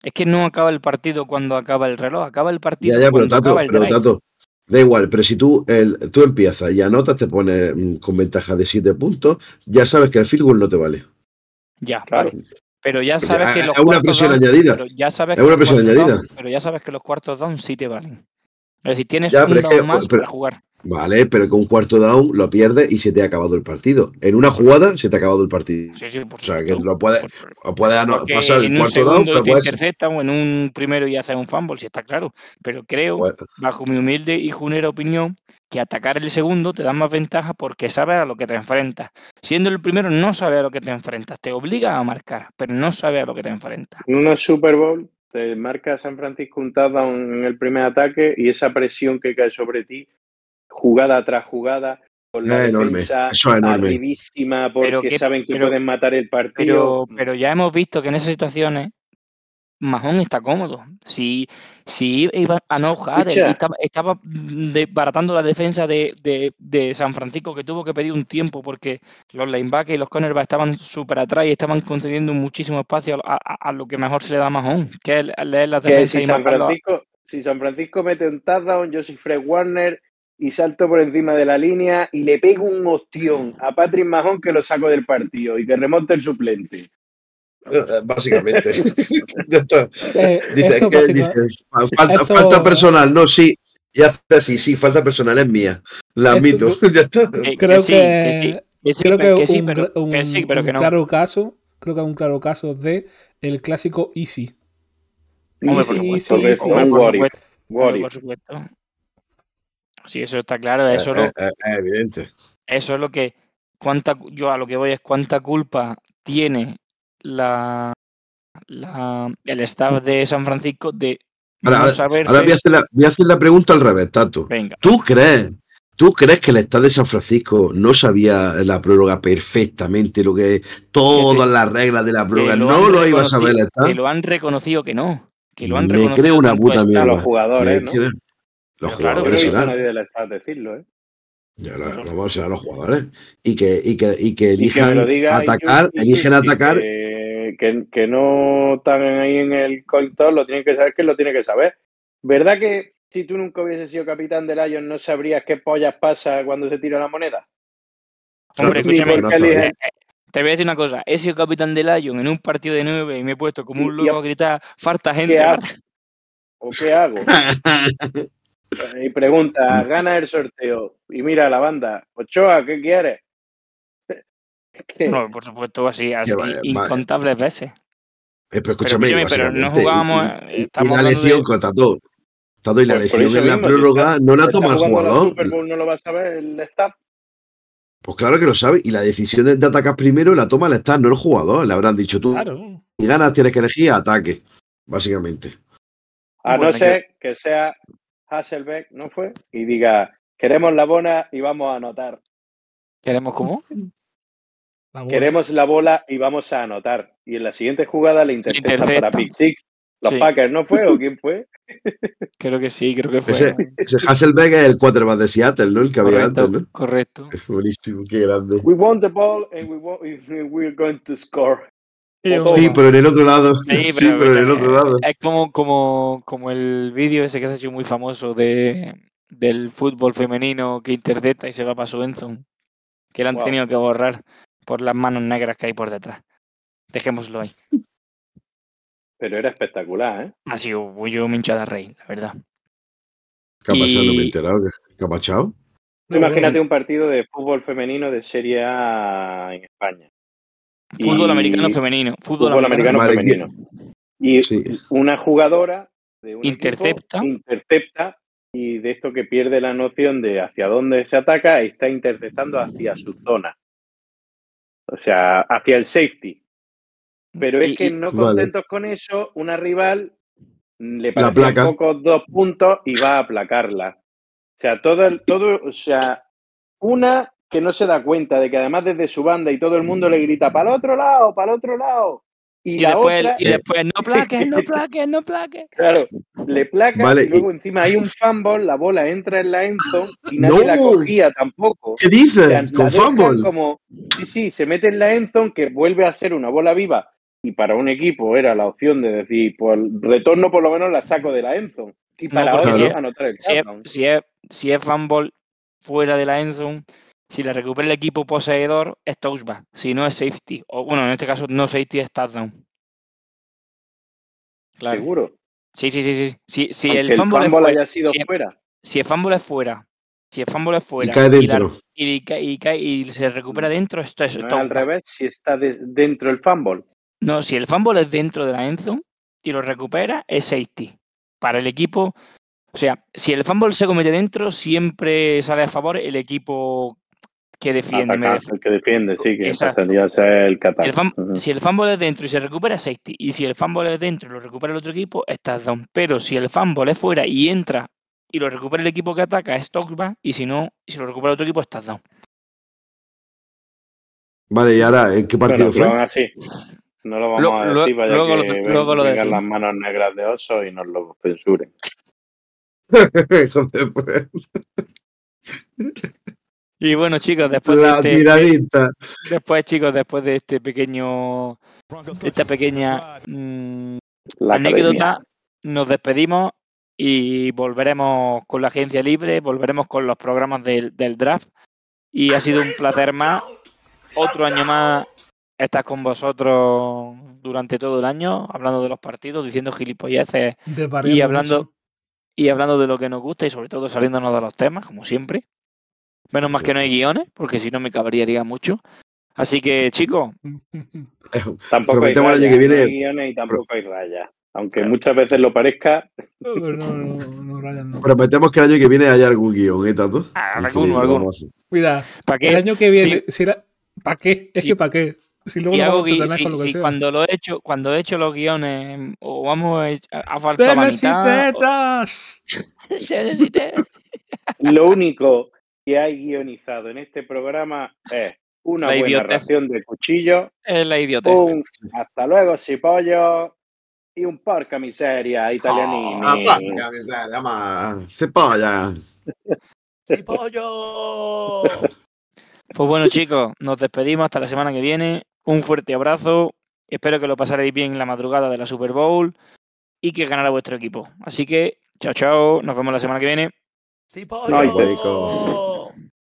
Es que no acaba el partido cuando acaba el reloj, acaba el partido ya, ya, pero Tato, acaba el pero drive. Tato, da igual, pero si tú, el, tú empiezas y anotas, te pones mm, con ventaja de 7 puntos, ya sabes que el field goal no te vale. Ya, Claro. vale. Pero ya Porque sabes que es los una cuartos presión down- añadida. pero ya sabes Es que una presión down- añadida. pero ya sabes que los cuartos down sí te valen. Es decir, tienes Ya, un es down que- más pero- para jugar. Vale, pero con un cuarto down lo pierdes y se te ha acabado el partido. En una jugada se te ha acabado el partido. Sí, sí, por O sea, que lo puedes, Por- o puedes pasar el en un cuarto down, te puedes. interceptan o en un primero y haces un fumble, si está claro. Pero creo, pues- bajo mi humilde y junera opinión, que atacar el segundo te da más ventaja porque sabes a lo que te enfrentas. Siendo el primero, no sabes a lo que te enfrentas. Te obliga a marcar, pero no sabes a lo que te enfrentas. en una Super Bowl te marca San Francisco un touchdown en el primer ataque y esa presión que cae sobre ti jugada tras jugada, con la Es enorme, defensa eso es enorme. arribísima porque Pero que- saben que pero- pueden matar el partido. Pero, pero ya hemos visto que en esas situaciones Mahón está cómodo. Si, si iba a no jugar, estaba, estaba desbaratando la defensa de, de- de San Francisco que tuvo que pedir un tiempo porque los linebackers y los cornerbacks estaban súper atrás y estaban concediendo muchísimo espacio a, a- a lo que mejor se le da a Mahón, que es leer las que defensas si y San Francisco, si San Francisco mete un touchdown, yo soy Fred Warner y salto por encima de la línea y le pego un ostión a Patrick Mahon que lo saco del partido y que remonte el suplente. Eh, Básicamente. (laughs) (laughs) Ya está. Eh, Dice, esto que básica- dice, "Fa- falta, esto- falta personal, no, sí. Y hace así, sí, falta personal es mía. La admito. (laughs) ya está. que- creo que, sí, creo pero- que, que sí, un, pero- un- que sí, pero que un no. claro caso, creo que es un claro caso de el clásico Easy. Hombre, Easy, por Easy, Porque Easy, por supuesto, por supuesto. Sí, eso está claro. Eso, Eh, lo- eh, eh, es evidente. eso es lo que. Cuánta, cu- yo a lo que voy es cuánta culpa tiene la, la el staff de San Francisco de Ahora, no saberse. ahora voy, a hacer la, voy a hacer la pregunta al revés, Tato. Venga, ¿Tú crees? ¿Tú crees que el Estado de San Francisco no sabía la prórroga perfectamente, lo que todas las reglas de la prórroga? lo No lo iba a saber el Estado. Que lo han reconocido que no. Que lo han Me reconocido. creo una puta mierda. los jugadores, Me ¿no? creo- Los Pero claro, no jugadores a serán. nadie del staff decirlo, ¿eh? Ya lo- vamos, serán los jugadores. Y que, y que, y que Y elijan lo diga atacar, Iyuki, eligen atacar. Que, que, que no están ahí en el coin toss, lo tienen que saber que lo tiene que saber. ¿Verdad que si tú nunca hubieses sido capitán del Lions no sabrías qué pollas pasa cuando se tira la moneda? Hombre, escúchame, no, eh, eh, te voy a decir una cosa. He sido capitán de Lion en un partido de nueve y me he puesto como un Y- y- loco a gritar, falta gente. ¿Qué falta-". ¿O qué hago? (laughs) Y pregunta, gana el sorteo. Y mira la banda, Ochoa, ¿qué quieres? (laughs) ¿Qué? No, por supuesto, así, así vaya, vaya. incontables veces. Eh, pero escúchame, escúchame, pero no jugábamos, y- y- y, estamos la lección de- con Tato. Tato y la Pues lección en la mismo, si prórroga está- no la ¿Está toma el jugador. Super Bowl, no lo va a saber el staff. Pues claro que lo sabe. Y la decisión de atacar primero la toma el staff, no el jugador. Le habrán dicho tú, Claro. y ganas tienes que elegir ataque, básicamente. A Bueno, no ser que sea Hasselbeck, ¿no fue? Y diga, queremos la bola y vamos a anotar. ¿Queremos cómo? La bola. Queremos la bola y vamos a anotar. Y en la siguiente jugada le interceptan Interceptan. para Pick Six. Los Sí. Packers, ¿no fue? ¿O quién fue? (laughs) Creo que sí, creo que fue. Ese, ese Hasselbeck es el quarterback de Seattle, ¿no? El que había correcto, antes, ¿no? correcto. Es buenísimo, qué grande. We want the ball and we want, (laughs) we're going to score. Sí, pero en el otro lado. Sí, Sí, pero, en el otro lado. Es como, como, como el vídeo ese que se ha hecho muy famoso de, del fútbol femenino que intercepta y se va para su endzone, que lo han Wow. tenido que borrar por las manos negras que hay por detrás. Dejémoslo ahí. Pero era espectacular, ¿eh? Ha sido yo me de reír, la verdad. ¿Qué ha pasado? No me he enterado. ¿Qué ha pasado? No, Imagínate bueno, un partido de fútbol femenino de Serie A en España. Fútbol Y- americano femenino. Fútbol, Fútbol americano femenino. Y Sí. una jugadora de un equipo Intercepta. intercepta y de esto que pierde la noción de hacia dónde se ataca, está interceptando hacia su zona. O sea, hacia el safety. Pero es Y- que no Vale. contentos con eso, una rival le parecen placa. pocos dos puntos y va a aplacarla. O sea, todo, el- todo, o sea, una que no se da cuenta de que además desde su banda y todo el mundo le grita para el otro lado, para el otro lado. Y, Y la después, otra, y después, no (laughs) plaques, no (laughs) plaques, no plaques. claro, le placa, Vale, y luego encima hay un fumble, la bola entra en la endzone y nadie ¡No! la cogía tampoco. ¿Qué O sea, dices? Con fútbol. como, sí, sí, se mete en la endzone que vuelve a ser una bola viva y para un equipo era la opción de decir, pues retorno por lo menos la saco de la endzone y No, para porque otro si- anotar el Si es, si es, si es fumble fuera de la endzone, si la recupera el equipo poseedor, es touchback. Si no es safety. O bueno, en este caso no safety, es touchdown. Claro. Seguro. Sí, sí, sí, sí. Si, el fumble, es fumble fuera, haya sido si, fuera. si el fumble es fuera, si el fumble es Y fuera cae y, la- dentro. y ca- y cae- y se recupera dentro, esto es No es al revés, si está de- dentro el fumble. No, si el fumble es dentro de la endzone y lo recupera, es safety. Para el equipo, o sea, si el fumble se comete dentro, siempre sale a favor el equipo que defiende. me Atacante, el que defiende, sí, que pasaría ser el. El fam- Ujú. Si el fumble es dentro y se recupera, es safety. Y si el fumble es dentro y lo recupera el otro equipo, es touchdown. Pero si el fumble es fuera y entra y lo recupera el equipo que ataca es touchback y si no, si lo recupera otro equipo es touchdown. Vale, y ahora, ¿en qué Bueno, partido pero aún fue? así, no lo vamos Lo- a lo- decir, vaya luego lo- que ven- luego lo decimos. las manos negras de oso y nos lo censuren. (laughs) Y bueno, chicos, después de este, después, chicos, después de este pequeño, esta pequeña mm, La anécdota, academia. nos despedimos y volveremos con la agencia libre, volveremos con los programas del, del draft. Y ha sido un placer más, otro año más, estar con vosotros durante todo el año, hablando de los partidos, diciendo gilipolleces y hablando, mucho. y hablando de lo que nos gusta y sobre todo saliéndonos de los temas, como siempre. Menos más que no hay guiones, porque si no me cabrearía mucho. Así que, chicos, (laughs) Tampoco hay el rayas, que no hay viene. guiones y tampoco hay rayas. Aunque muchas veces lo parezca, No, no, no, no. Prometemos que el año que viene haya algún guion, ¿eh, Tato? Ah, alguno, alguno. Mira, ¿para el qué? año que viene, Sí. si era- ¿para qué? Es Sí. que ¿para qué? Si luego Y hago gui- si- con lo que si sea. cuando lo he hecho, cuando he hecho los guiones, o vamos a, a faltar la ¡Peles y mitad. o- (laughs) lo único que hay guionizado en este programa es una La buena idiotez. ración de cuchillo, Es la idiotez. un hasta luego, pollo y un porca miseria italianini. Ah, porca miseria, ma. Se polla. Pues bueno, chicos, nos despedimos hasta la semana que viene. Un fuerte abrazo. Espero que lo pasaréis bien en la madrugada de la Super Bowl y que ganara vuestro equipo. Así que, chao, chao. Nos vemos la semana que viene. No hay Rico.